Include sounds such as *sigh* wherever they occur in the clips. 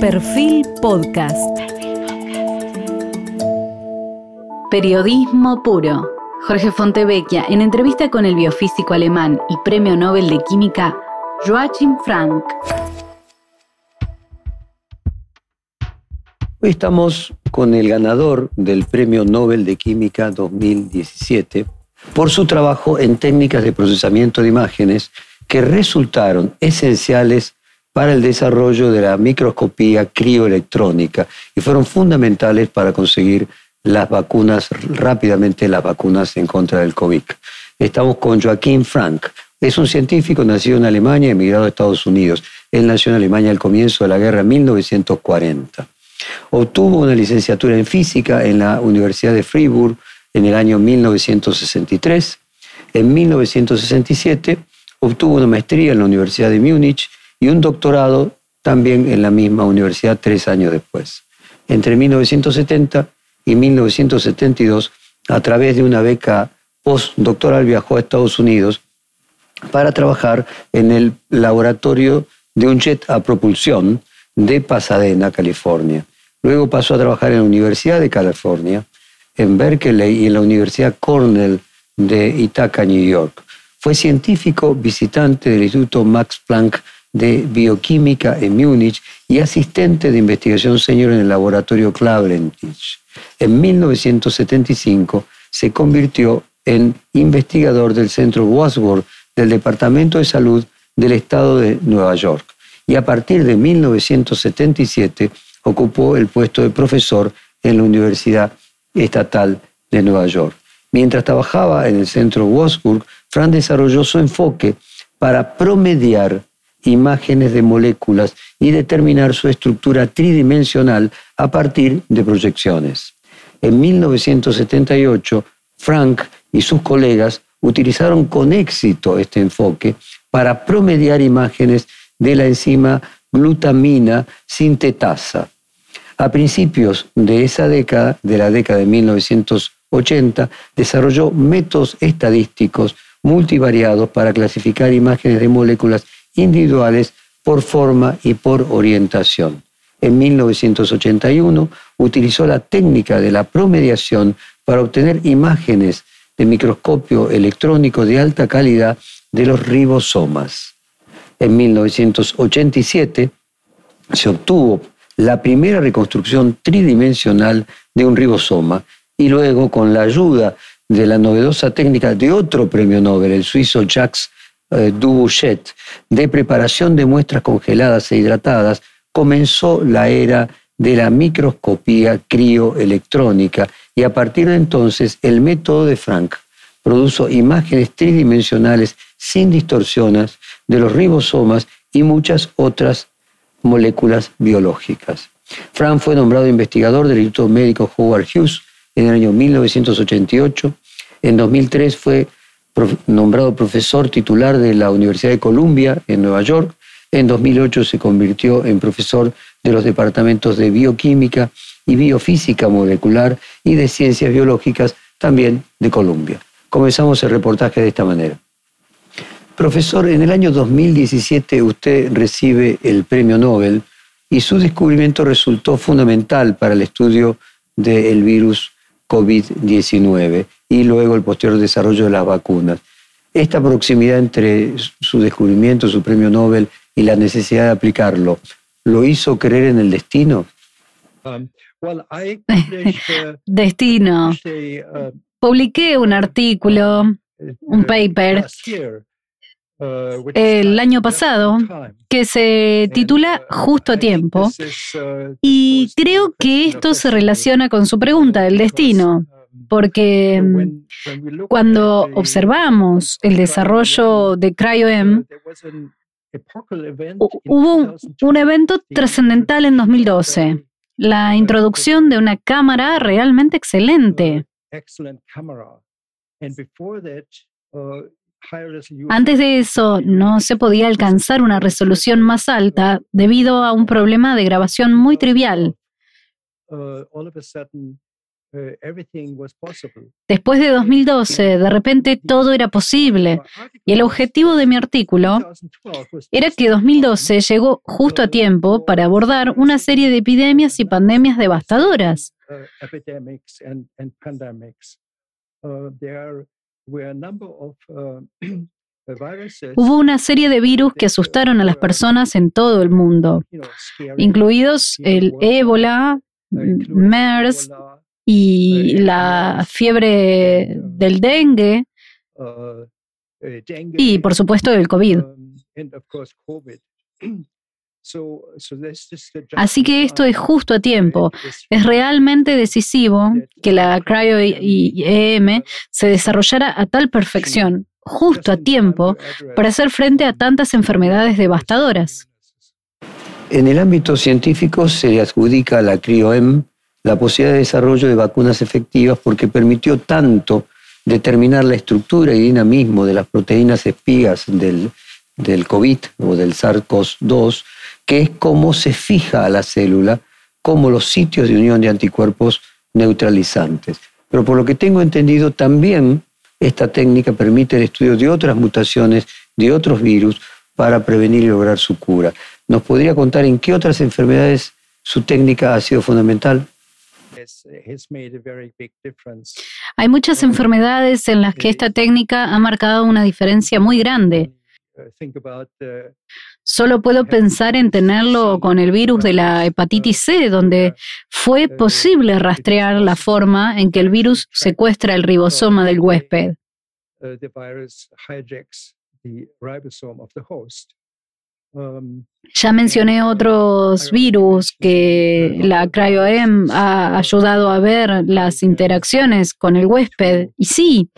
Perfil Podcast. Periodismo puro. Jorge Fontevecchia en entrevista con el biofísico alemán y premio Nobel de Química Joachim Frank. Hoy estamos con el ganador del Premio Nobel de Química 2017 por su trabajo en técnicas de procesamiento de imágenes que resultaron esenciales para el desarrollo de la microscopía crioelectrónica y fueron fundamentales para conseguir las vacunas, rápidamente las vacunas en contra del COVID. Estamos con Joaquín Frank. Es un científico nacido en Alemania emigrado a Estados Unidos. Él nació en Alemania al comienzo de la guerra en 1940. Obtuvo una licenciatura en física en la Universidad de Freiburg en el año 1963. En 1967 obtuvo una maestría en la Universidad de Múnich y un doctorado también en la misma universidad tres años después. Entre 1970 y 1972, a través de una beca postdoctoral, viajó a Estados Unidos para trabajar en el laboratorio de un jet a propulsión de Pasadena, California. Luego pasó a trabajar en la Universidad de California, en Berkeley y en la Universidad Cornell de Ithaca, New York. Fue científico visitante del Instituto Max Planck de Bioquímica en Múnich y asistente de investigación senior en el laboratorio Klavenitsch. En 1975 se convirtió en investigador del Centro Wadsworth del Departamento de Salud del Estado de Nueva York y a partir de 1977 ocupó el puesto de profesor en la Universidad Estatal de Nueva York. Mientras trabajaba en el Centro Wadsworth, Fran desarrolló su enfoque para promediar imágenes de moléculas y determinar su estructura tridimensional a partir de proyecciones. En 1978, Frank y sus colegas utilizaron con éxito este enfoque para promediar imágenes de la enzima glutamina sintetasa. A principios de esa década, de la década de 1980, desarrolló métodos estadísticos multivariados para clasificar imágenes de moléculas individuales por forma y por orientación. En 1981 utilizó la técnica de la promediación para obtener imágenes de microscopio electrónico de alta calidad de los ribosomas. En 1987 se obtuvo la primera reconstrucción tridimensional de un ribosoma y luego con la ayuda de la novedosa técnica de otro premio Nobel, el suizo Jacques eh, de preparación de muestras congeladas e hidratadas, comenzó la era de la microscopía crioelectrónica y a partir de entonces el método de Frank produjo imágenes tridimensionales sin distorsiones de los ribosomas y muchas otras moléculas biológicas. Frank fue nombrado investigador del Instituto Médico Howard Hughes en el año 1988. En 2003 fue nombrado profesor titular de la Universidad de Columbia en Nueva York. En 2008 se convirtió en profesor de los departamentos de bioquímica y biofísica molecular y de ciencias biológicas también de Columbia. Comenzamos el reportaje de esta manera. Profesor, en el año 2017 usted recibe el premio Nobel y su descubrimiento resultó fundamental para el estudio del virus COVID-19 y luego el posterior desarrollo de las vacunas. Esta proximidad entre su descubrimiento, su premio Nobel y la necesidad de aplicarlo, ¿lo hizo creer en el destino? Um, *laughs* uh, destino. Uh, Publiqué un artículo, uh, un paper, el año pasado que se titula Justo a tiempo y creo que esto se relaciona con su pregunta del destino porque mm, cuando observamos el desarrollo de CryoM, hubo un evento trascendental en 2012, la introducción de una cámara realmente excelente. Antes de eso, no se podía alcanzar una resolución más alta debido a un problema de grabación muy trivial. Después de 2012, de repente todo era posible. Y el objetivo de mi artículo era que 2012 llegó justo a tiempo para abordar una serie de epidemias y pandemias devastadoras. *clears throat* Hubo una serie de virus que asustaron a las personas en todo el mundo, incluidos el ébola, MERS y la fiebre del dengue. y, por supuesto, el COVID. *clears throat* Así que esto es justo a tiempo. Es realmente decisivo que la cryo-EM se desarrollara a tal perfección justo a tiempo para hacer frente a tantas enfermedades devastadoras. En el ámbito científico se le adjudica a la CRIOEM la posibilidad de desarrollo de vacunas efectivas porque permitió tanto determinar la estructura y dinamismo de las proteínas espigas del, del COVID o del SARS-CoV-2, que es cómo se fija a la célula como los sitios de unión de anticuerpos neutralizantes. Pero por lo que tengo entendido, también esta técnica permite el estudio de otras mutaciones, de otros virus, para prevenir y lograr su cura. ¿Nos podría contar en qué otras enfermedades su técnica ha sido fundamental? Hay muchas enfermedades en las que esta técnica ha marcado una diferencia muy grande. Solo puedo pensar en tenerlo con el virus de la hepatitis C, donde fue posible rastrear la forma en que el virus secuestra el ribosoma del huésped. Ya mencioné otros virus que la CryoM ha ayudado a ver las interacciones con el huésped. Y sí,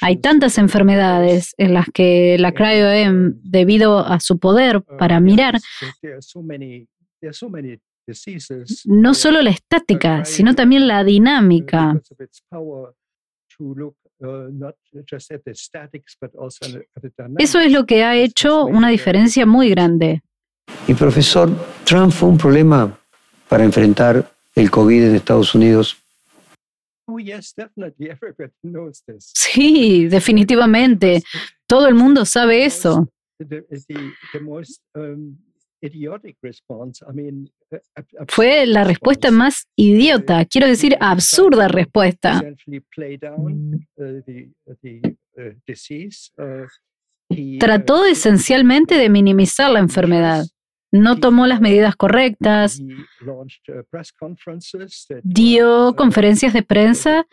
hay tantas enfermedades en las que la CryoM, debido a su poder para mirar, no solo la estática, sino también la dinámica. Eso es lo que ha hecho una diferencia muy grande. Y profesor, ¿Trump fue un problema para enfrentar el COVID en Estados Unidos? Oh, *laughs* sí, definitivamente. Todo el mundo sabe eso. Fue la respuesta más idiota, quiero decir, absurda respuesta. Trató esencialmente de minimizar la enfermedad no tomó las medidas correctas, dio conferencias de prensa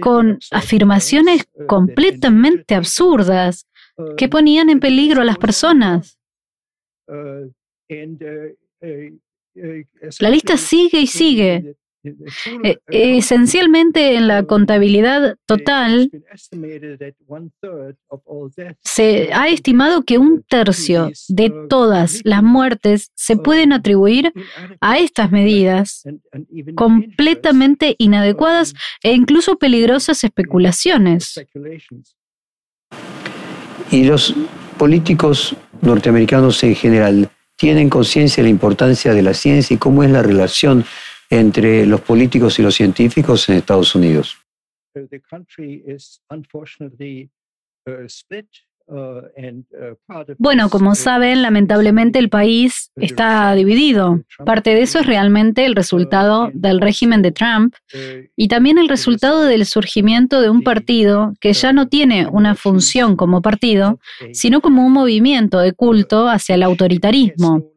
con afirmaciones completamente absurdas que ponían en peligro a las personas. La lista sigue y sigue. Eh, esencialmente en la contabilidad total se ha estimado que un tercio de todas las muertes se pueden atribuir a estas medidas completamente inadecuadas e incluso peligrosas especulaciones. Y los políticos norteamericanos en general tienen conciencia de la importancia de la ciencia y cómo es la relación entre los políticos y los científicos en Estados Unidos. Uh, uh, uh, bueno, como saben, lamentablemente el país está dividido. Parte de eso es realmente el resultado del régimen de Trump y también el resultado del surgimiento de un partido que ya no tiene una función como partido, sino como un movimiento de culto hacia el autoritarismo.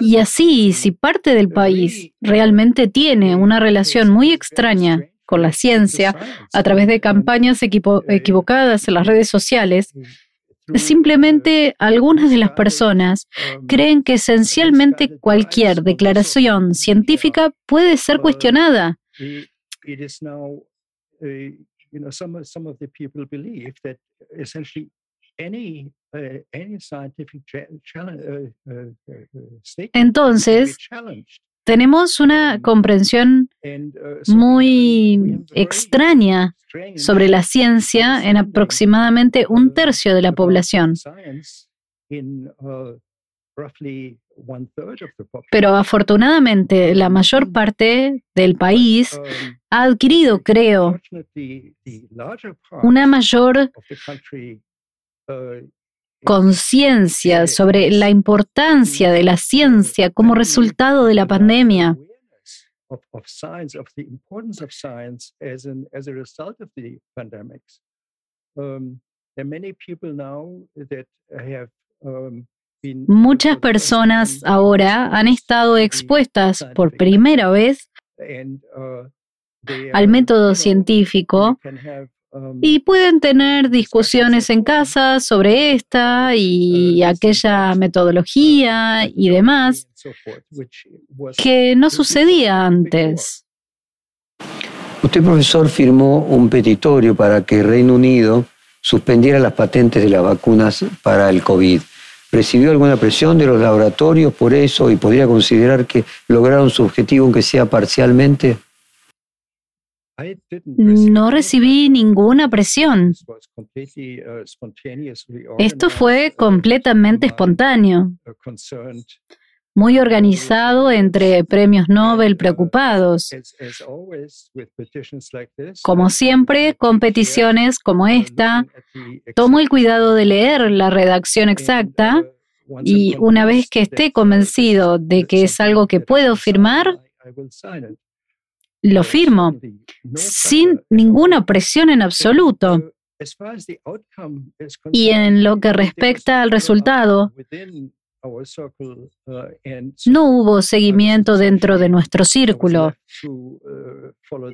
Y así, si parte del país realmente tiene una relación muy extraña con la ciencia a través de campañas equivocadas en las redes sociales, Simplemente algunas de las personas creen que esencialmente cualquier declaración científica puede ser cuestionada. Entonces, tenemos una comprensión muy extraña sobre la ciencia en aproximadamente un tercio de la población. Pero afortunadamente la mayor parte del país ha adquirido, creo, una mayor conciencia sobre la importancia de la ciencia como resultado de la pandemia. Muchas personas ahora han estado expuestas por primera vez al método científico y pueden tener discusiones en casa sobre esta y uh, aquella metodología y demás que no sucedía antes. Usted, profesor, firmó un petitorio para que Reino Unido suspendiera las patentes de las vacunas para el COVID. ¿Recibió alguna presión de los laboratorios por eso y podría considerar que lograron su objetivo, aunque sea parcialmente? No recibí ninguna presión. Esto fue completamente espontáneo, muy organizado entre premios Nobel preocupados. Como siempre, con peticiones como esta, tomo el cuidado de leer la redacción exacta y una vez que esté convencido de que es algo que puedo firmar, lo firmo, sin ninguna presión en absoluto. Y en lo que respecta al resultado, no hubo seguimiento dentro de nuestro círculo.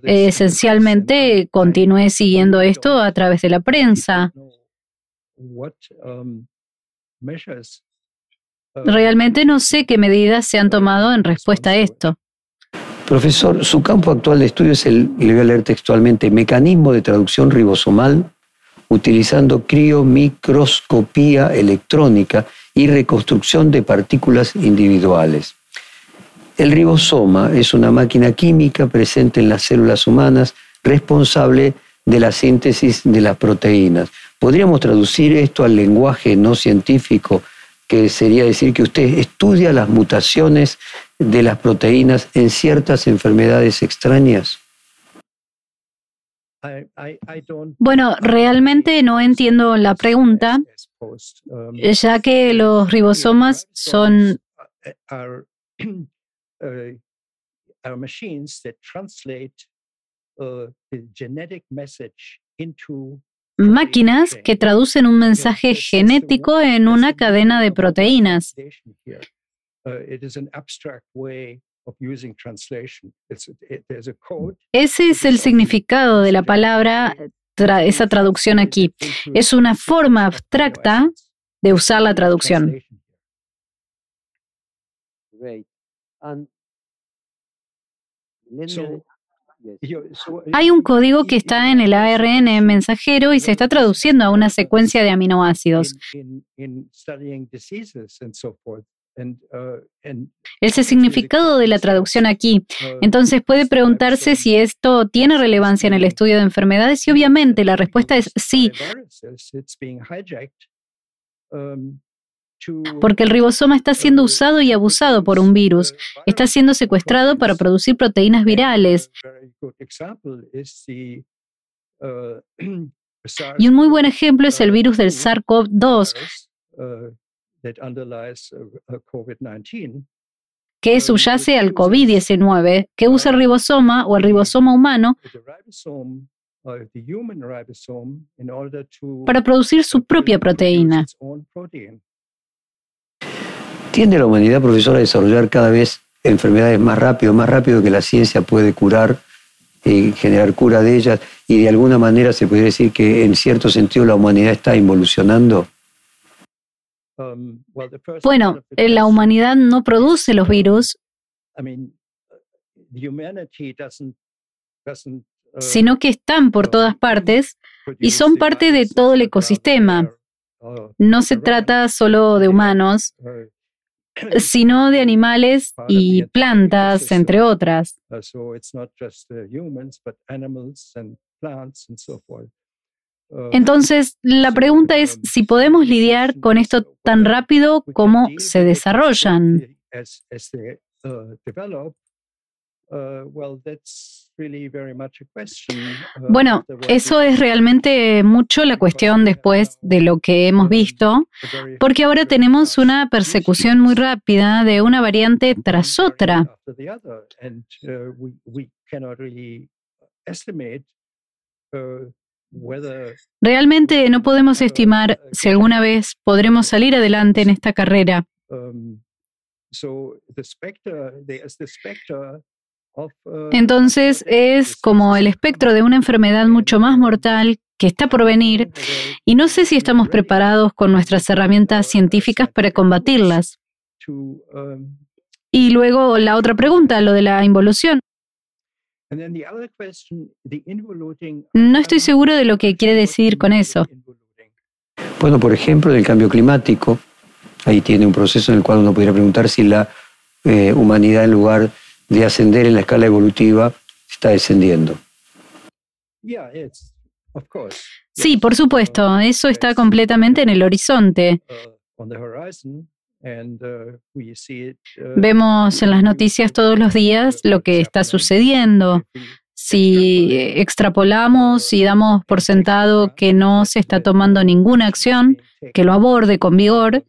Esencialmente, continué siguiendo esto a través de la prensa. Realmente no sé qué medidas se han tomado en respuesta a esto. Profesor, su campo actual de estudio es el, le voy a leer textualmente, mecanismo de traducción ribosomal utilizando criomicroscopía electrónica y reconstrucción de partículas individuales. El ribosoma es una máquina química presente en las células humanas responsable de la síntesis de las proteínas. ¿Podríamos traducir esto al lenguaje no científico, que sería decir que usted estudia las mutaciones de las proteínas en ciertas enfermedades extrañas? Bueno, realmente no entiendo la pregunta, ya que los ribosomas son máquinas que traducen un mensaje genético en una cadena de proteínas. Ese es el significado de la palabra, esa traducción aquí. Es una forma abstracta de usar la traducción. Hay un código que está en el ARN mensajero y se está traduciendo a una secuencia de aminoácidos. Uh, es el significado de la traducción aquí. Uh, Entonces puede preguntarse si esto tiene relevancia en el estudio de enfermedades y obviamente la respuesta es sí. Um, Porque el ribosoma está siendo usado y abusado por un virus. Está siendo secuestrado para producir proteínas virales. *clears throat* Y un muy buen ejemplo es el virus del SARS-CoV-2, que subyace al COVID-19, que usa el ribosoma o el ribosoma humano para producir su propia proteína. ¿Tiende la humanidad, profesora, a desarrollar cada vez enfermedades más rápido, más rápido que la ciencia puede curar y generar cura de ellas? Y de alguna manera se podría decir que en cierto sentido la humanidad está involucionando. Um, bueno, eh, la humanidad no produce los virus, sino que están por todas partes y son parte de todo el ecosistema. No se trata solo de humanos, sino de animales y plantas, entre otras. Entonces, la pregunta es si podemos lidiar con esto tan rápido como se desarrollan. Bueno, eso es realmente mucho la cuestión después de lo que hemos visto, porque ahora tenemos una persecución muy rápida de una variante tras otra. Realmente no podemos estimar si alguna vez podremos salir adelante en esta carrera. Entonces es como el espectro de una enfermedad mucho más mortal que está por venir y no sé si estamos preparados con nuestras herramientas científicas para combatirlas. Y luego la otra pregunta, lo de la involución. No estoy seguro de lo que quiere decir con eso. Bueno, por ejemplo, el cambio climático, ahí tiene un proceso en el cual uno podría preguntar si la eh, humanidad en lugar de ascender en la escala evolutiva está descendiendo. Sí, por supuesto, eso está completamente en el horizonte. Uh, uh, uh, Vemos en las noticias todos los días lo que está sucediendo. Si extrapolamos y damos por sentado que no se está tomando ninguna acción que lo aborde con vigor,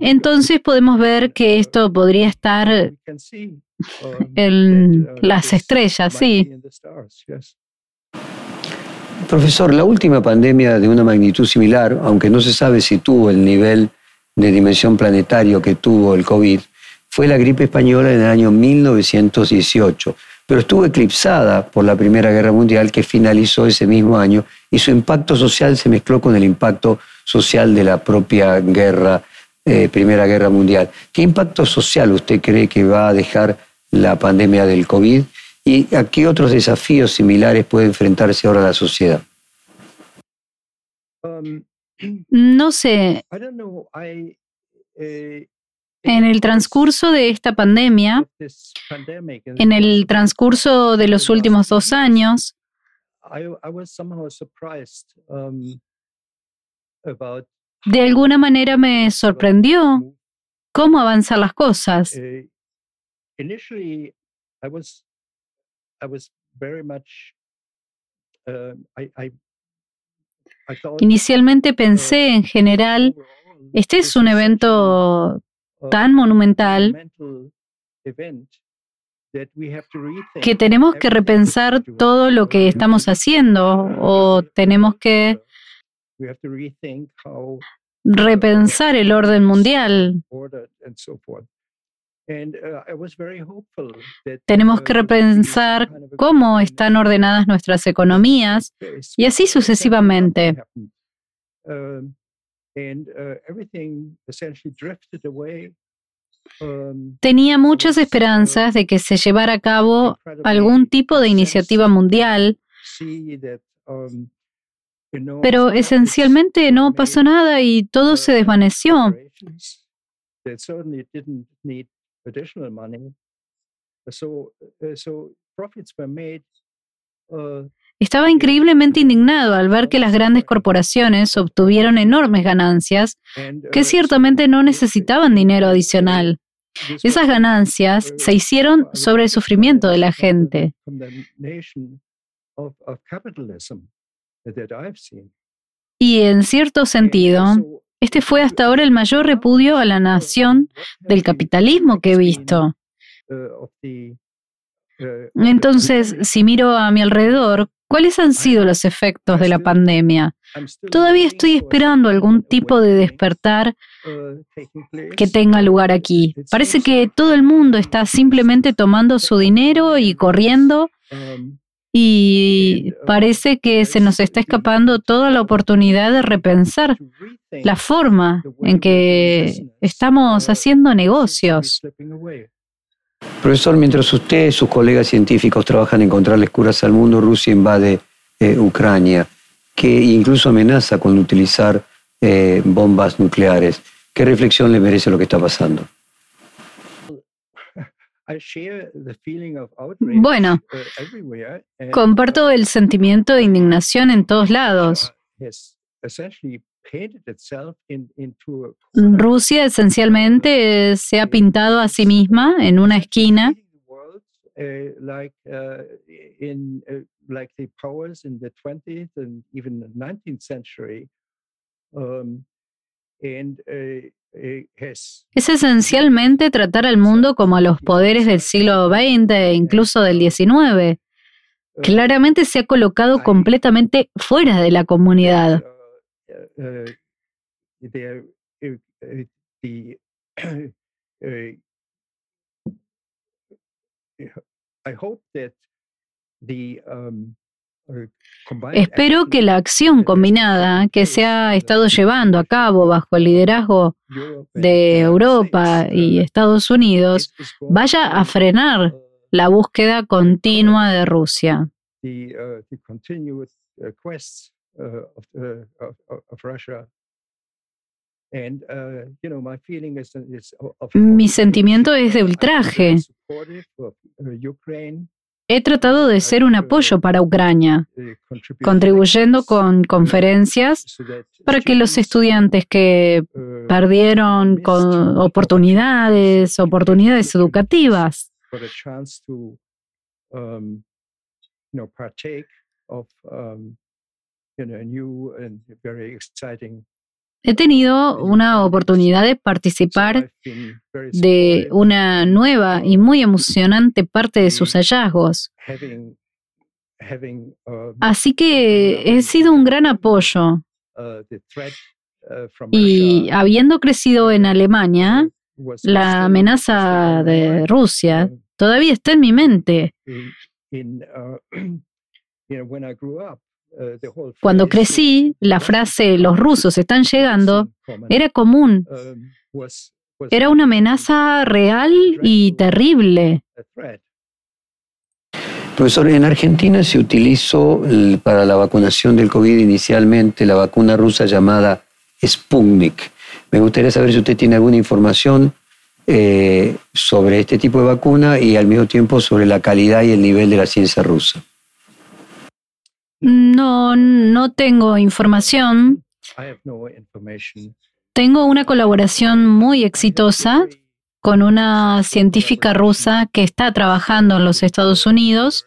entonces podemos ver que esto podría estar en las estrellas, sí. Profesor, la última pandemia de una magnitud similar, aunque no se sabe si tuvo el nivel de dimensión planetario que tuvo el COVID, fue la gripe española en el año 1918, pero estuvo eclipsada por la Primera Guerra Mundial que finalizó ese mismo año y su impacto social se mezcló con el impacto social de la propia guerra eh, Primera Guerra Mundial. ¿Qué impacto social usted cree que va a dejar la pandemia del COVID y a qué otros desafíos similares puede enfrentarse ahora la sociedad? Um, *clears throat* no sé. Eh, en el transcurso de esta pandemia, en el transcurso de los últimos dos años, de alguna manera me sorprendió cómo avanzan las cosas. Eh, Inicialmente pensé en general, este es un evento tan monumental que tenemos que repensar todo lo que estamos haciendo o tenemos que repensar el orden mundial. Uh, Tenemos que repensar cómo están ordenadas nuestras economías y así sucesivamente. Um, uh, Tenía muchas esperanzas de que se llevara a cabo algún tipo de iniciativa mundial um, pero esencialmente no pasó nada y todo se desvaneció. Estaba increíblemente indignado al ver que las grandes corporaciones obtuvieron enormes ganancias que ciertamente no necesitaban dinero adicional. Esas ganancias se hicieron sobre el sufrimiento de la gente. Y en cierto sentido, este fue hasta ahora el mayor repudio a la nación del capitalismo que he visto. Entonces, si miro a mi alrededor, ¿cuáles han sido los efectos de la pandemia? Todavía estoy esperando algún tipo de despertar que tenga lugar aquí. Parece que todo el mundo está simplemente tomando su dinero y corriendo y parece que se nos está escapando toda la oportunidad de repensar la forma en que estamos haciendo negocios. Profesor, mientras usted y sus colegas científicos trabajan en encontrarles curas al mundo, Rusia invade eh, Ucrania, que incluso amenaza con utilizar eh, bombas nucleares. ¿Qué reflexión le merece lo que está pasando? Bueno, uh, comparto el sentimiento de indignación en todos lados. Rusia esencialmente se ha pintado a sí misma en una esquina es esencialmente tratar al mundo como a los poderes del siglo XX e incluso del XIX. Claramente se ha colocado completamente fuera de la comunidad. Espero que la acción combinada que se ha estado llevando a cabo bajo el liderazgo de Europa y Estados Unidos vaya a frenar la búsqueda continua de Rusia. Mi sentimiento es de ultraje. He tratado de ser un apoyo para Ucrania, contribuyendo con conferencias para que los estudiantes que perdieron oportunidades, oportunidades educativas, He tenido una oportunidad de participar de una nueva y muy emocionante parte de sus hallazgos. Así que he sido un gran apoyo. Y habiendo crecido en Alemania, la amenaza de Rusia todavía está en mi mente. *clears throat* Cuando crecí, la frase los rusos están llegando era común. Era una amenaza real y terrible. Profesor, en Argentina se utilizó para la vacunación del COVID inicialmente la vacuna rusa llamada Sputnik. Me gustaría saber si usted tiene alguna información eh, sobre este tipo de vacuna y al mismo tiempo sobre la calidad y el nivel de la ciencia rusa. No, no tengo información. Tengo una colaboración muy exitosa con una científica rusa que está trabajando en los Estados Unidos,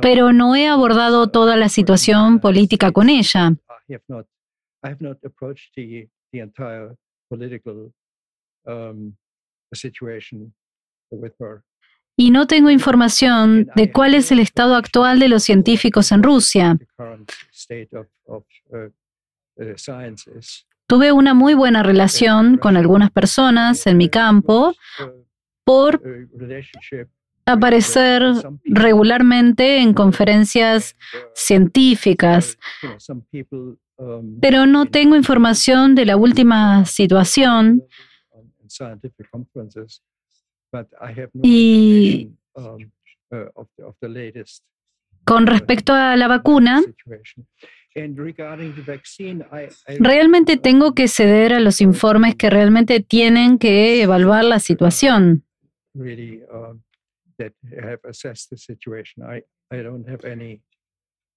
pero no he abordado toda la situación política con ella. Y no tengo información de cuál es el estado actual de los científicos en Rusia. Tuve una muy buena relación con algunas personas en mi campo por aparecer regularmente en conferencias científicas, pero no tengo información de la última situación y um, uh, con respecto a la vacuna, realmente tengo que ceder a los informes que realmente tienen que evaluar la situación.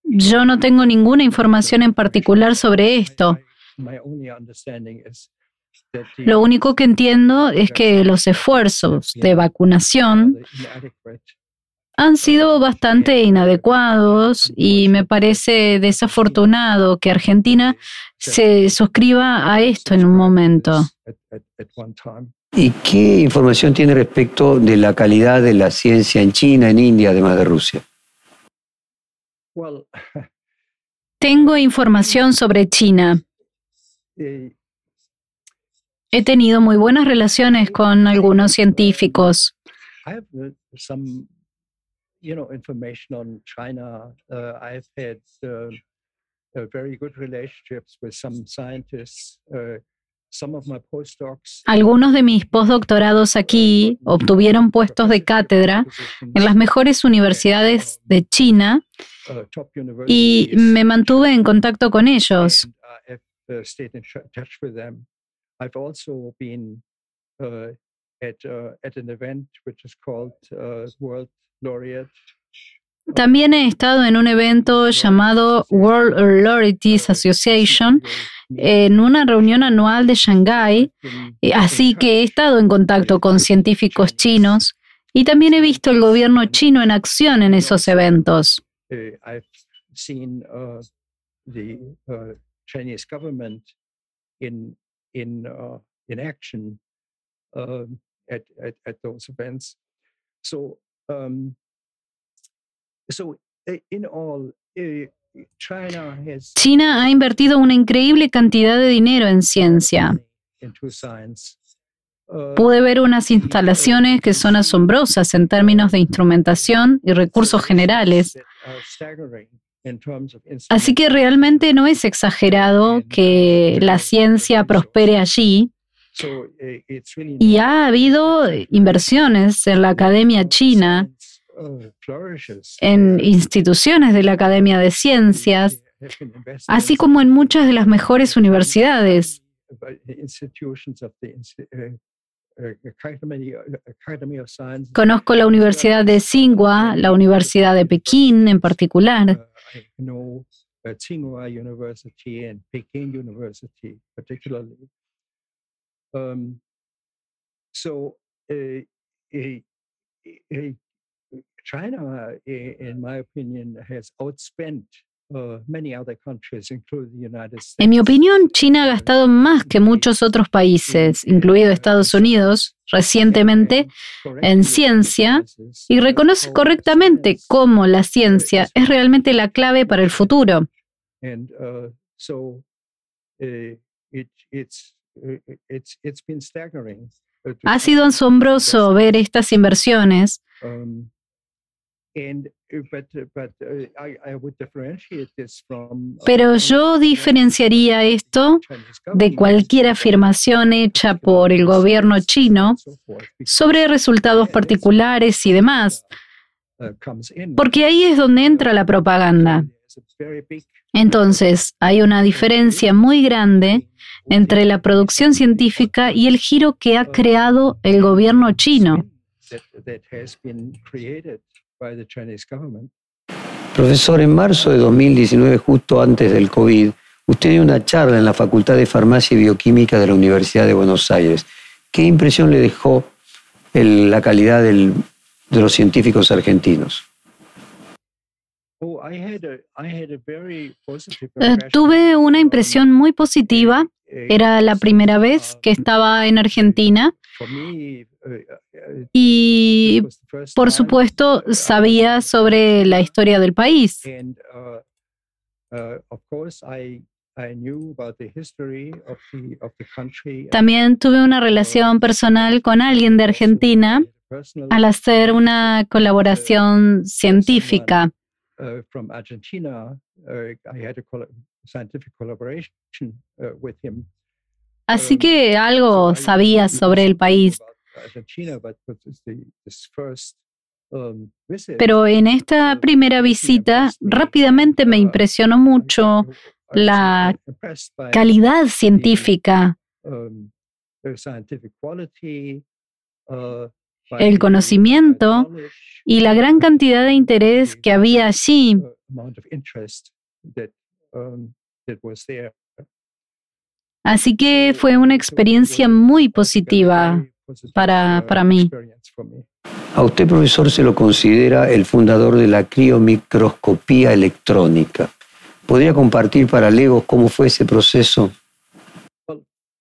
Yo no tengo ninguna información en particular sobre esto. Lo único que entiendo es que los esfuerzos de vacunación han sido bastante inadecuados y me parece desafortunado que Argentina se suscriba a esto en un momento. ¿Y qué información tiene respecto de la calidad de la ciencia en China, en India, además de Rusia? *laughs* Tengo información sobre China. He tenido muy buenas relaciones con algunos científicos. Algunos de mis postdoctorados aquí obtuvieron puestos de cátedra en las mejores universidades de China uh, y me mantuve en contacto con ellos. I've also been uh, at uh, at an event which is called uh, World Laureate. También he estado en un evento llamado World Laureates Association en una reunión anual de Shanghái, así que he estado en contacto con científicos chinos y también he visto el gobierno chino en acción en esos eventos. I've seen uh, the uh, Chinese government in in uh, in action um, at, at at those events. So um, so uh, in all, uh, China ha invertido una increíble cantidad de dinero en ciencia. Uh, Pude ver unas instalaciones que son asombrosas en términos de instrumentación y recursos generales. Así que realmente no es exagerado que la ciencia prospere allí uh, really y ha habido inversiones en la academia china, uh, flourishes. en instituciones de la Academia de Ciencias, así como en muchas de las mejores universidades. uh, uh, uh. Conozco la Universidad de Tsinghua, la Universidad de Pekín en particular. Know uh, Tsinghua University and Peking University, particularly. Um, so, uh, uh, uh, China, in my opinion, has outspent uh, many other countries, including the United States. En mi opinión, China ha gastado más que muchos otros países, incluido Estados Unidos, recientemente, en ciencia y reconoce correctamente cómo la ciencia es realmente la clave para el futuro. and uh, so uh, it, it's uh, it's it's been staggering. uh, to Ha sido asombroso ver estas inversiones, pero yo diferenciaría esto de cualquier uh, afirmación hecha por el gobierno chino sobre resultados particulares y demás, uh, porque ahí es donde entra la propaganda. Entonces, hay una diferencia muy grande entre la producción científica y el giro que ha creado el gobierno chino. By the Chinese government. Profesor, en marzo de 2019, justo antes del COVID, usted dio una charla en la Facultad de Farmacia y Bioquímica de la Universidad de Buenos Aires. ¿Qué impresión le dejó el- la calidad del- de los científicos argentinos? Oh, I had a, I had a very positive Eh, impression. tuve una impresión muy positiva. Era la primera vez que estaba en Argentina y, por supuesto, sabía sobre la historia del país. También tuve una relación personal con alguien de Argentina al hacer una colaboración científica. uh. Uh, uh. Así Um, que algo sabía sobre el país. First um, Pero en esta primera visita me, rápidamente me impresionó mucho la calidad científica, um, scientific quality, uh, el conocimiento y la gran cantidad de interés que había allí. uh, um. Así que fue una experiencia muy positiva. Para- para mí. A usted, profesor, se lo considera el fundador de la criomicroscopía electrónica. ¿Podría compartir para Legos cómo fue ese proceso?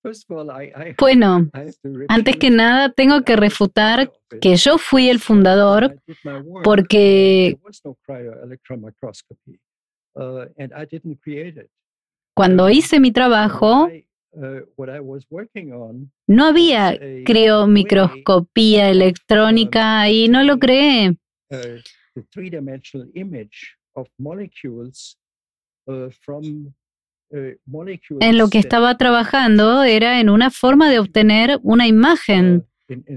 First of all, I- I- Bueno, I have to antes que refute nada tengo que refutar que yo fui el fundador I did my work, porque uh, cuando hice mi trabajo On no había criomicroscopía electrónica y no lo creé. uh, from uh, molecules En lo que estaba trabajando era en una forma de obtener una imagen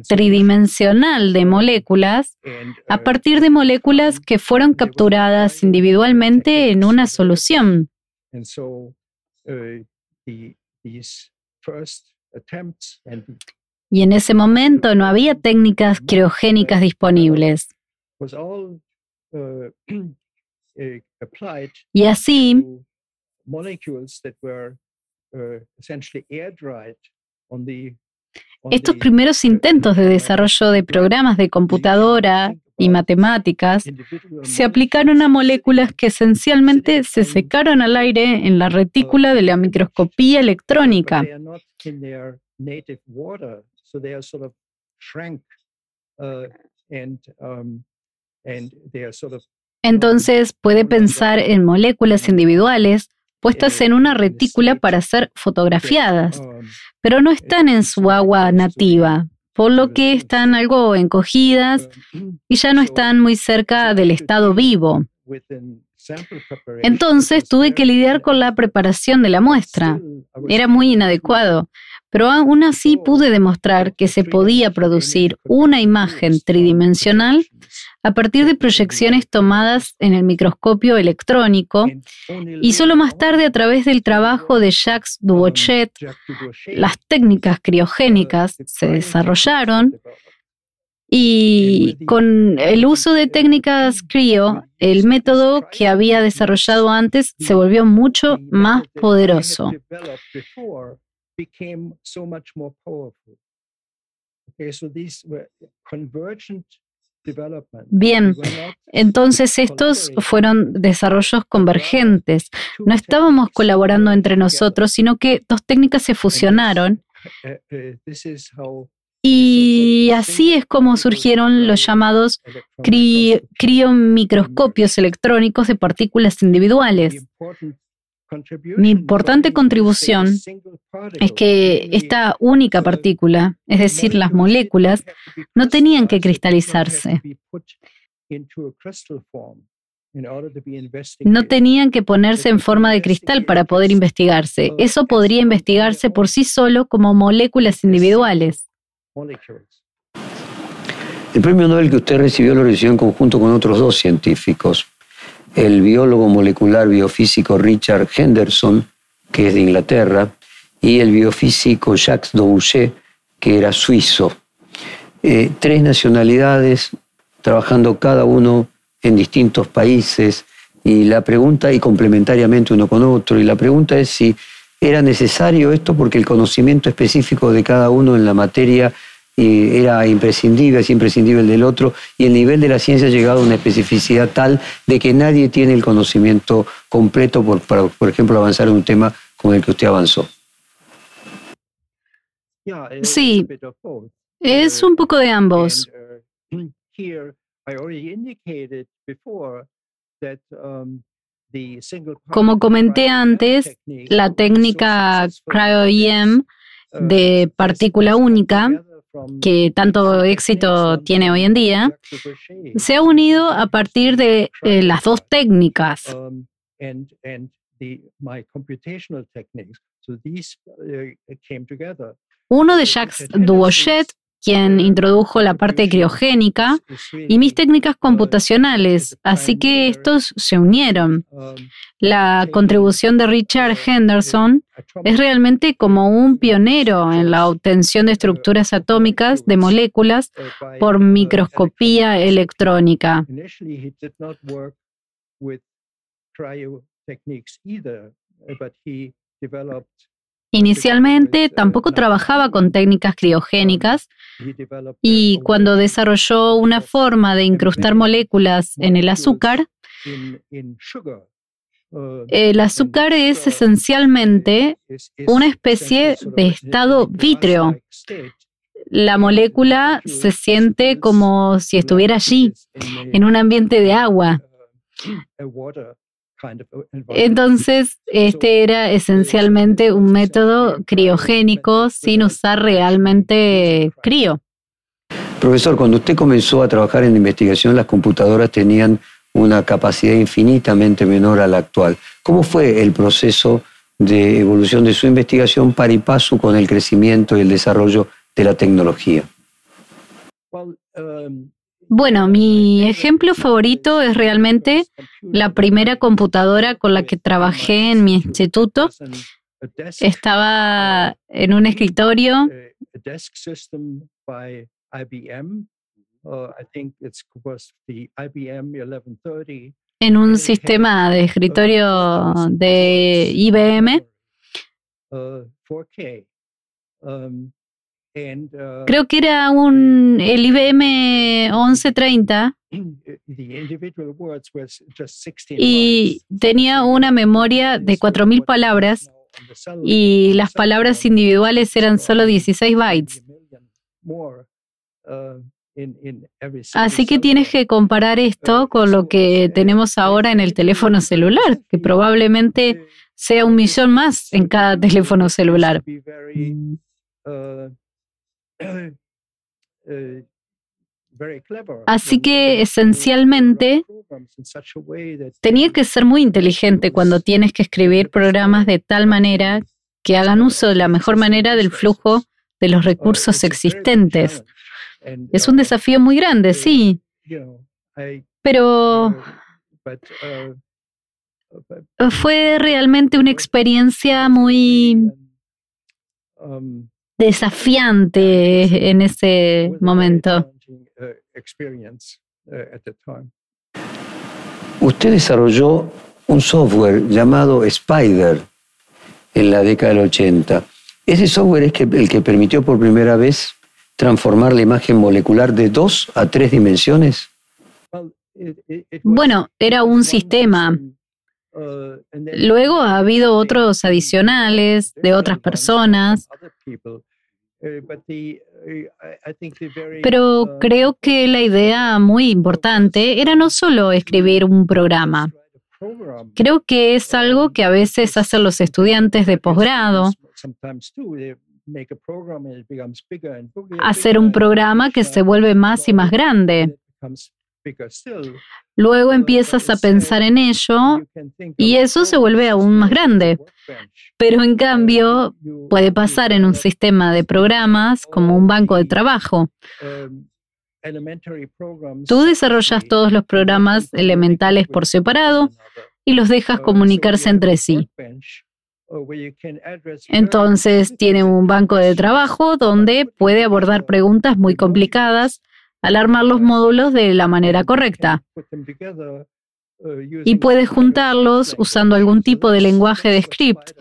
tridimensional de moléculas a partir de moléculas que fueron capturadas individualmente en una solución. Uh, Y en ese momento no había técnicas criogénicas disponibles. *clears throat* Y así, estos primeros intentos de desarrollo de programas de computadora y matemáticas se aplicaron a moléculas que esencialmente se secaron al aire en la retícula de la microscopía electrónica. Entonces puede pensar en moléculas individuales puestas en una retícula para ser fotografiadas, pero no están en su agua nativa, por lo que están algo encogidas y ya no están muy cerca del estado vivo. Entonces tuve que lidiar con la preparación de la muestra. Era muy inadecuado, pero aún así pude demostrar que se podía producir una imagen tridimensional a partir de proyecciones tomadas en el microscopio electrónico y solo más tarde a través del trabajo de Jacques Dubochet, las técnicas criogénicas se desarrollaron y con el uso de técnicas CRIO, el método que había desarrollado antes se volvió mucho más poderoso. Bien, entonces estos fueron desarrollos convergentes. No estábamos colaborando entre nosotros, sino que dos técnicas se fusionaron. Eh, eh, y así es como surgieron los llamados criomicroscopios electrónicos de partículas individuales. Mi importante contribución es que esta única partícula, es decir, las moléculas, no tenían que cristalizarse. No tenían que ponerse en forma de cristal para poder investigarse. Eso podría investigarse por sí solo como moléculas individuales. El premio Nobel que usted recibió lo recibió en conjunto con otros dos científicos, el biólogo molecular biofísico Richard Henderson, que es de Inglaterra, y el biofísico Jacques Dubochet, que era suizo. Eh, tres nacionalidades, trabajando cada uno en distintos países, y la pregunta, y complementariamente uno con otro, y la pregunta es si era necesario esto porque el conocimiento específico de cada uno en la materia era imprescindible, es imprescindible el del otro, y el nivel de la ciencia ha llegado a una especificidad tal de que nadie tiene el conocimiento completo por, para, por ejemplo, avanzar en un tema con el que usted avanzó. Sí, es un poco de ambos. Como comenté antes, la técnica cryo-EM de partícula única que tanto éxito tiene hoy en día, se ha unido a partir de eh, las dos técnicas. Uno de Jacques Dubochet quien introdujo la parte criogénica y mis técnicas computacionales, así que estos se unieron. La contribución de Richard Henderson es realmente como un pionero en la obtención de estructuras atómicas de moléculas por microscopía electrónica. Inicialmente tampoco trabajaba con técnicas criogénicas y cuando desarrolló una forma de incrustar moléculas en el azúcar, el azúcar es esencialmente una especie de estado vítreo. La molécula se siente como si estuviera allí, en un ambiente de agua. Entonces, este era esencialmente un método criogénico sin usar realmente crío. Profesor, cuando usted comenzó a trabajar en investigación, las computadoras tenían una capacidad infinitamente menor a la actual. ¿Cómo fue el proceso de evolución de su investigación para y paso con el crecimiento y el desarrollo de la tecnología? Um, bueno, mi ejemplo favorito es realmente la primera computadora con la que trabajé en mi instituto. Estaba en un escritorio. En un sistema de escritorio de IBM. Creo que era un, el IBM 1130 y tenía una memoria de 4.000 palabras y las palabras individuales eran solo 16 bytes. Así que tienes que comparar esto con lo que tenemos ahora en el teléfono celular, que probablemente sea un millón más en cada teléfono celular. *clears throat* Así que esencialmente tenía que ser muy inteligente cuando tienes que escribir programas de tal manera que hagan uso de la mejor manera del flujo de los recursos existentes. Es un desafío muy grande, sí. Pero fue realmente una experiencia muy desafiante en ese momento. Usted desarrolló un software llamado Spider en la década del 80. Ese software es el que permitió por primera vez transformar la imagen molecular de dos a tres dimensiones. Bueno, era un sistema. Luego ha habido otros adicionales de otras personas. Pero creo que la idea muy importante era no solo escribir un programa. Creo que es algo que a veces hacen los estudiantes de posgrado. Hacer un programa que se vuelve más y más grande. Luego empiezas a pensar en ello y eso se vuelve aún más grande. Pero en cambio puede pasar en un sistema de programas como un banco de trabajo. Tú desarrollas todos los programas elementales por separado y los dejas comunicarse entre sí. Entonces tiene un banco de trabajo donde puede abordar preguntas muy complicadas al armar los módulos de la manera correcta. Y puedes juntarlos usando algún tipo de lenguaje de script.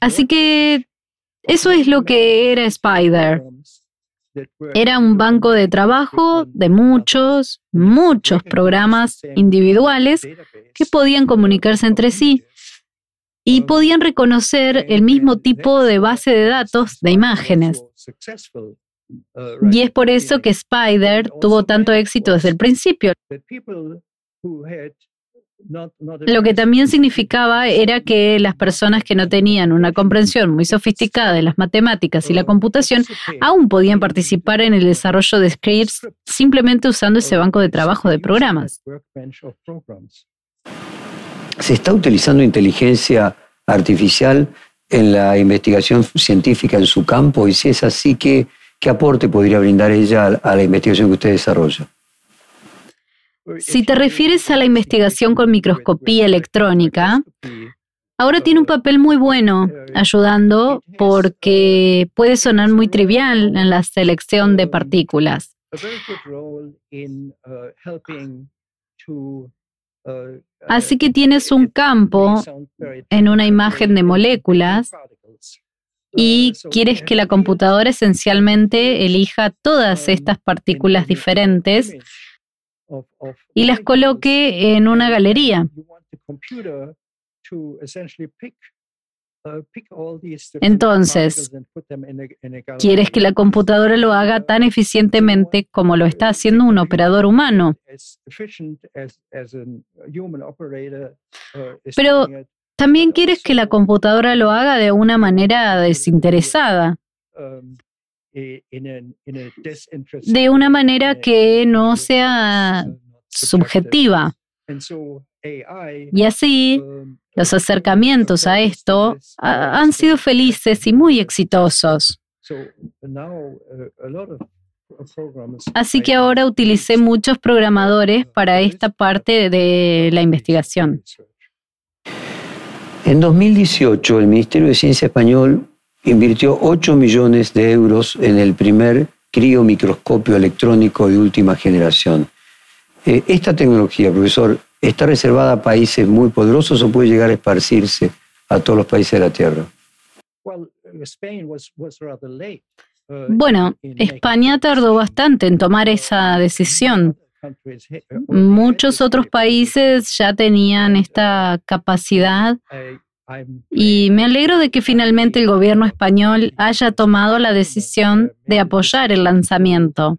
Así que eso es lo que era Spider. Era un banco de trabajo de muchos, muchos programas individuales que podían comunicarse entre sí y podían reconocer el mismo tipo de base de datos de imágenes. Y es por eso que Spider tuvo tanto éxito desde el principio. Lo que también significaba era que las personas que no tenían una comprensión muy sofisticada de las matemáticas y la computación aún podían participar en el desarrollo de scripts simplemente usando ese banco de trabajo de programas. ¿Se está utilizando inteligencia artificial en la investigación científica en su campo? Y si es así, ¿qué, qué aporte podría brindar ella a la investigación que usted desarrolla? Si te refieres a la investigación con microscopía electrónica, ahora tiene un papel muy bueno ayudando porque puede sonar muy trivial en la selección de partículas. Así que tienes un campo en una imagen de moléculas y quieres que la computadora esencialmente elija todas estas partículas diferentes y las coloque en una galería. Entonces, quieres que la computadora lo haga tan eficientemente como lo está haciendo un operador humano. Pero también quieres que la computadora lo haga de una manera desinteresada. De una manera que no sea subjetiva. Y así, los acercamientos a esto han sido felices y muy exitosos. Así que ahora utilicé muchos programadores para esta parte de la investigación. En 2018, el Ministerio de Ciencia Español invirtió 8 millones de euros en el primer criomicroscopio electrónico de última generación. Eh, ¿Esta tecnología, profesor, está reservada a países muy poderosos o puede llegar a esparcirse a todos los países de la Tierra? Bueno, España tardó bastante en tomar esa decisión. Muchos otros países ya tenían esta capacidad y me alegro de que finalmente el gobierno español haya tomado la decisión de apoyar el lanzamiento.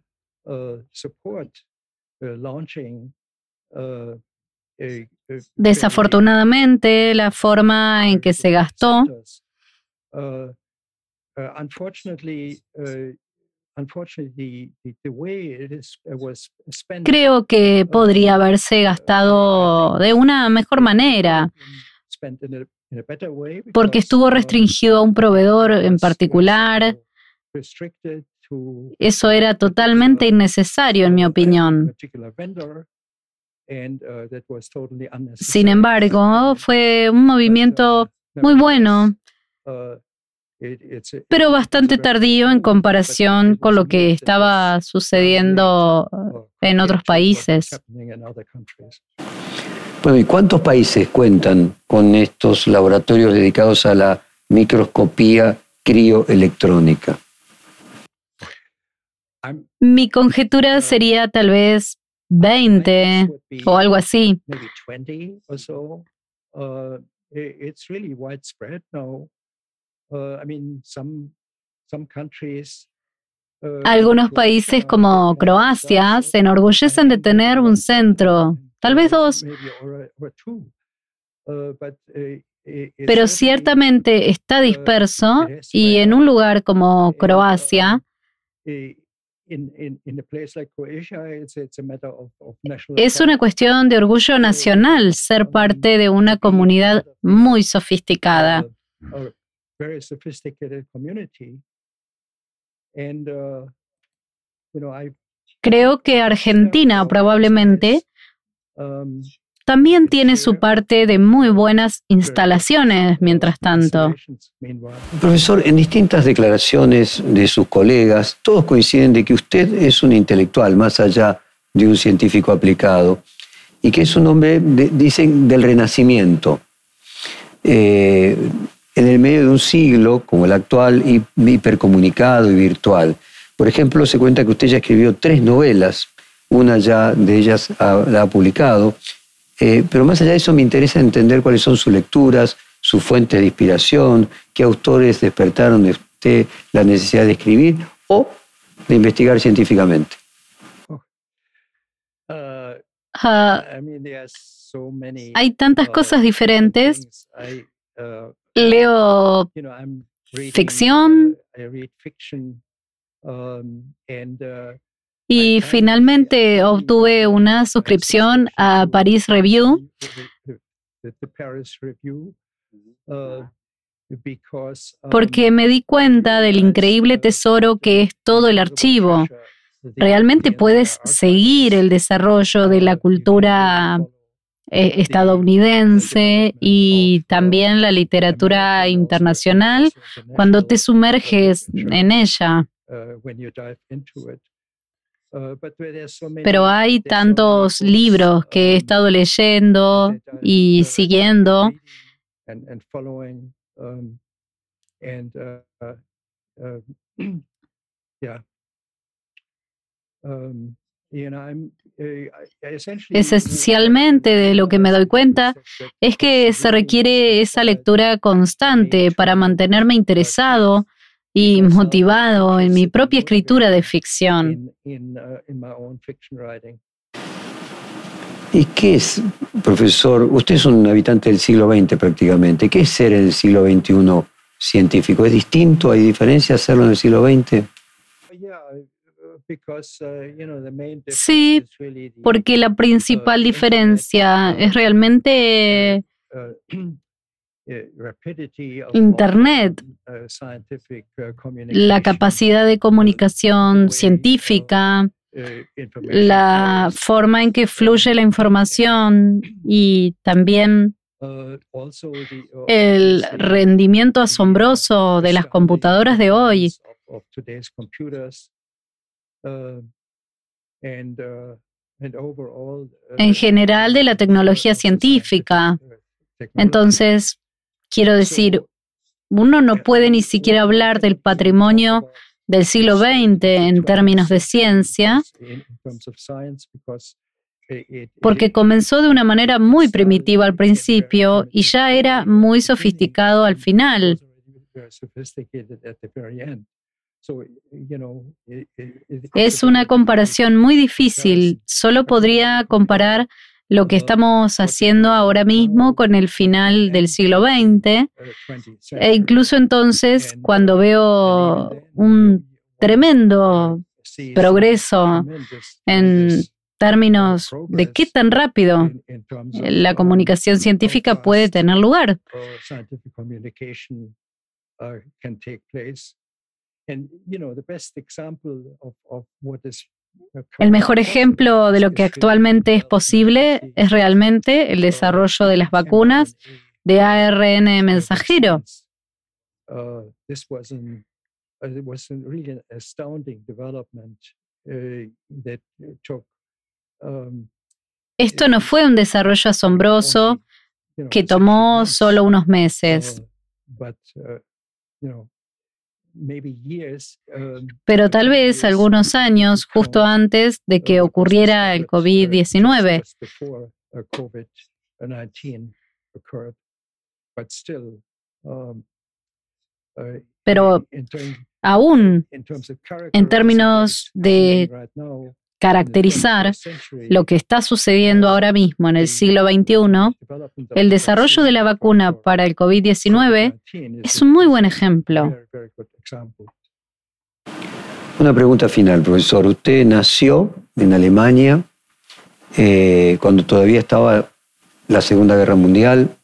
Desafortunadamente, la forma en que se gastó Creo que podría haberse gastado de una mejor manera, porque estuvo restringido a un proveedor en particular. Eso era totalmente innecesario, en mi opinión. Sin embargo, fue un movimiento muy bueno pero bastante tardío en comparación con lo que estaba sucediendo en otros países. Bueno, ¿y cuántos países cuentan con estos laboratorios dedicados a la microscopía crioelectrónica? Mi conjetura sería tal vez 20 o algo así. Uh, uh, Algunos países como Croacia se enorgullecen de tener un centro, tal vez dos, uh, pero ciertamente está disperso y en un lugar como Croacia es una cuestión de orgullo nacional ser parte de una comunidad muy sofisticada very sophisticated community. And, uh, you know, I, Creo que Argentina probablemente um, también tiene su parte de muy buenas instalaciones mientras tanto. Profesor, en distintas declaraciones de sus colegas, todos coinciden de que usted es un intelectual más allá de un científico aplicado y que es un hombre, dicen, del renacimiento. Eh, en el medio de un siglo como el actual, hipercomunicado y virtual. Por ejemplo, se cuenta que usted ya escribió tres novelas, una ya de ellas la ha publicado, eh, pero más allá de eso me interesa entender cuáles son sus lecturas, sus fuentes de inspiración, qué autores despertaron de usted la necesidad de escribir o de investigar científicamente. Uh, ah, hay tantas cosas uh, diferentes. Uh, leo ficción y finalmente obtuve una suscripción a Paris Review. Porque me di cuenta del increíble tesoro que es todo el archivo. Realmente puedes seguir el desarrollo de la cultura eh, estadounidense y también la literatura internacional. cuando te sumerges en ella. Pero hay tantos libros que he estado leyendo y siguiendo. Esencialmente de lo que me doy cuenta es que se requiere esa lectura constante para mantenerme interesado y motivado en mi propia escritura de ficción. ¿Y qué es, profesor? Usted es un habitante del siglo XX prácticamente. ¿Qué es ser en el siglo XXI científico? ¿Es distinto? ¿Hay diferencia hacerlo en el siglo XX? Uh, sí, porque la principal uh, diferencia es realmente uh, *clears throat* Internet, la capacidad de comunicación científica, la forma en que fluye la información *clears throat* y también el rendimiento asombroso de las computadoras de hoy en general de la tecnología científica. Entonces, quiero decir, uno no puede ni siquiera hablar del patrimonio del siglo XX en términos de ciencia, porque comenzó de una manera muy primitiva al principio y ya era muy sofisticado al final. Es una comparación muy difícil. Solo podría comparar lo que estamos haciendo ahora mismo con el final del siglo XX. E incluso entonces, cuando veo un tremendo progreso en términos de qué tan rápido la comunicación científica puede tener lugar. El mejor ejemplo de lo que actualmente es posible es realmente el desarrollo de las vacunas de ARN mensajero. Esto no fue un desarrollo asombroso que tomó solo unos meses. Uh, Um, Pero tal vez algunos años justo antes de que ocurriera el COVID-19. Um, Pero aún en términos de caracterizar lo que está sucediendo ahora mismo en el siglo XXI, el desarrollo de la vacuna para el COVID-19 es un muy buen ejemplo. Una pregunta final, profesor. Usted nació en Alemania eh, cuando todavía estaba la Segunda Guerra Mundial,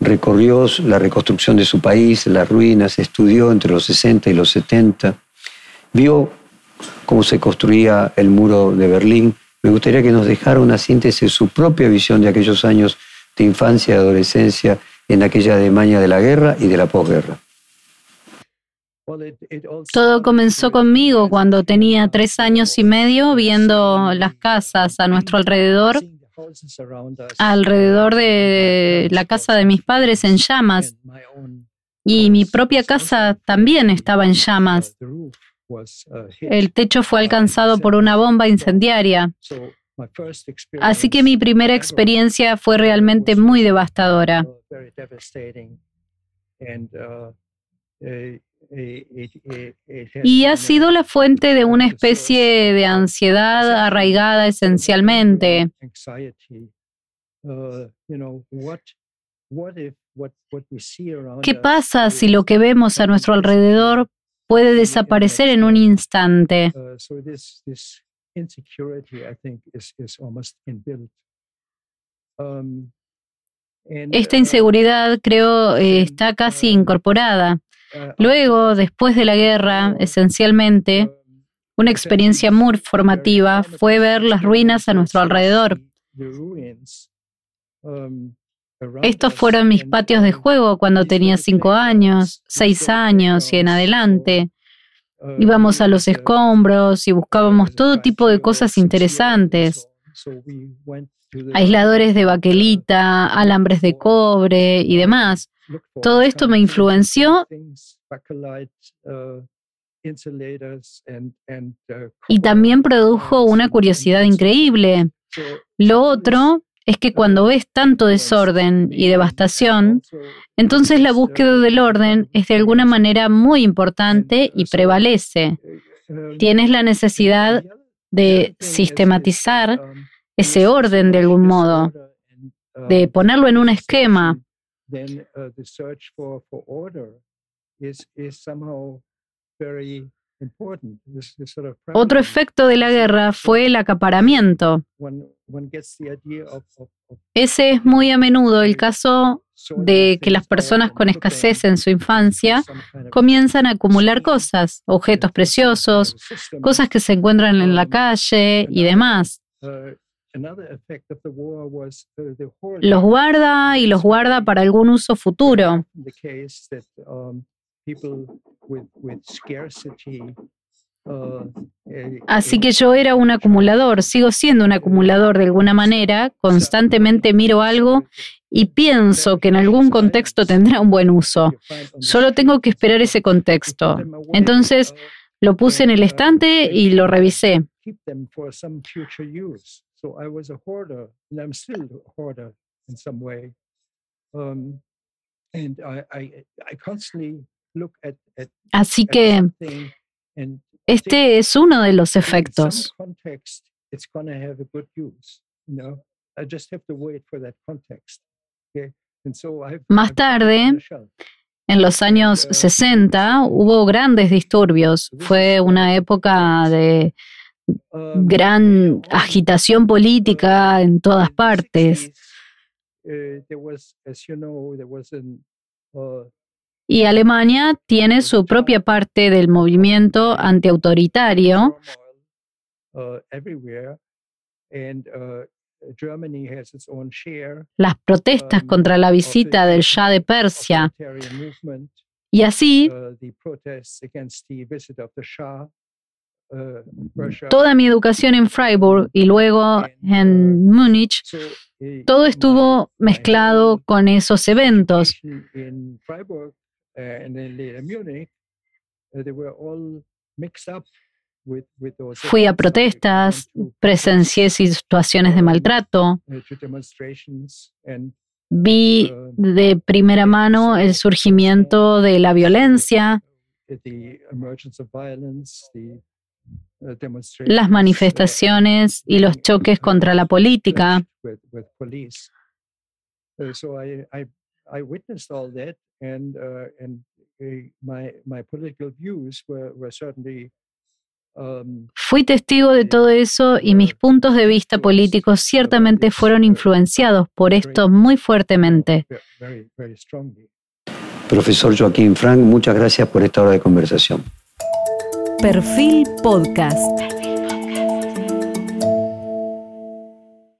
recorrió la reconstrucción de su país, las ruinas, estudió entre los 60 y los 70, vio cómo se construía el muro de Berlín. Me gustaría que nos dejara una síntesis de su propia visión de aquellos años de infancia y adolescencia en aquella Alemania de la guerra y de la posguerra. Todo comenzó conmigo cuando tenía tres años y medio viendo las casas a nuestro alrededor, alrededor de la casa de mis padres en llamas. Y mi propia casa también estaba en llamas. El techo fue alcanzado por una bomba incendiaria. Así que mi primera experiencia fue realmente muy devastadora. Y ha sido la fuente de una especie de ansiedad arraigada esencialmente. ¿Qué pasa si lo que vemos a nuestro alrededor puede desaparecer en un instante. Esta inseguridad, creo, eh, está casi incorporada. Uh, Luego, después de la guerra, esencialmente, um, una experiencia muy formativa fue ver las ruinas a nuestro alrededor. Estos fueron mis patios de juego cuando tenía cinco años, seis años y en adelante. Íbamos a los escombros y buscábamos todo tipo de cosas interesantes. Aisladores de baquelita, alambres de cobre y demás. Todo esto me influenció y también produjo una curiosidad increíble. Lo otro es que cuando ves tanto desorden y devastación, entonces la búsqueda del orden es de alguna manera muy importante y prevalece. Tienes la necesidad de sistematizar ese orden de algún modo, de ponerlo en un esquema. Otro efecto de la guerra fue el acaparamiento. Ese es muy a menudo el caso de que las personas con escasez en su infancia comienzan a acumular cosas, objetos preciosos, cosas que se encuentran en la calle y demás. Los guarda y los guarda para algún uso futuro. Así que yo era un acumulador, sigo siendo un acumulador de alguna manera, constantemente miro algo y pienso que en algún contexto tendrá un buen uso. Solo tengo que esperar ese contexto. Entonces lo puse en el estante y lo revisé. Así que este es uno de los efectos. Más tarde, en los años 60, hubo grandes disturbios. Fue una época de gran agitación política en todas partes. Y Alemania tiene su propia parte del movimiento antiautoritario. Las protestas contra la visita del Shah de Persia. Y así, toda mi educación en Freiburg y luego en Múnich, todo estuvo mezclado con esos eventos. Fui a protestas, presencié situaciones de maltrato, uh, vi uh, de primera mano el surgimiento de la violencia, las manifestaciones y los choques contra la política. Fui testigo de todo eso y mis puntos de vista políticos ciertamente fueron influenciados por esto muy fuertemente. Profesor Joaquín Frank, muchas gracias por esta hora de conversación. Perfil Podcast.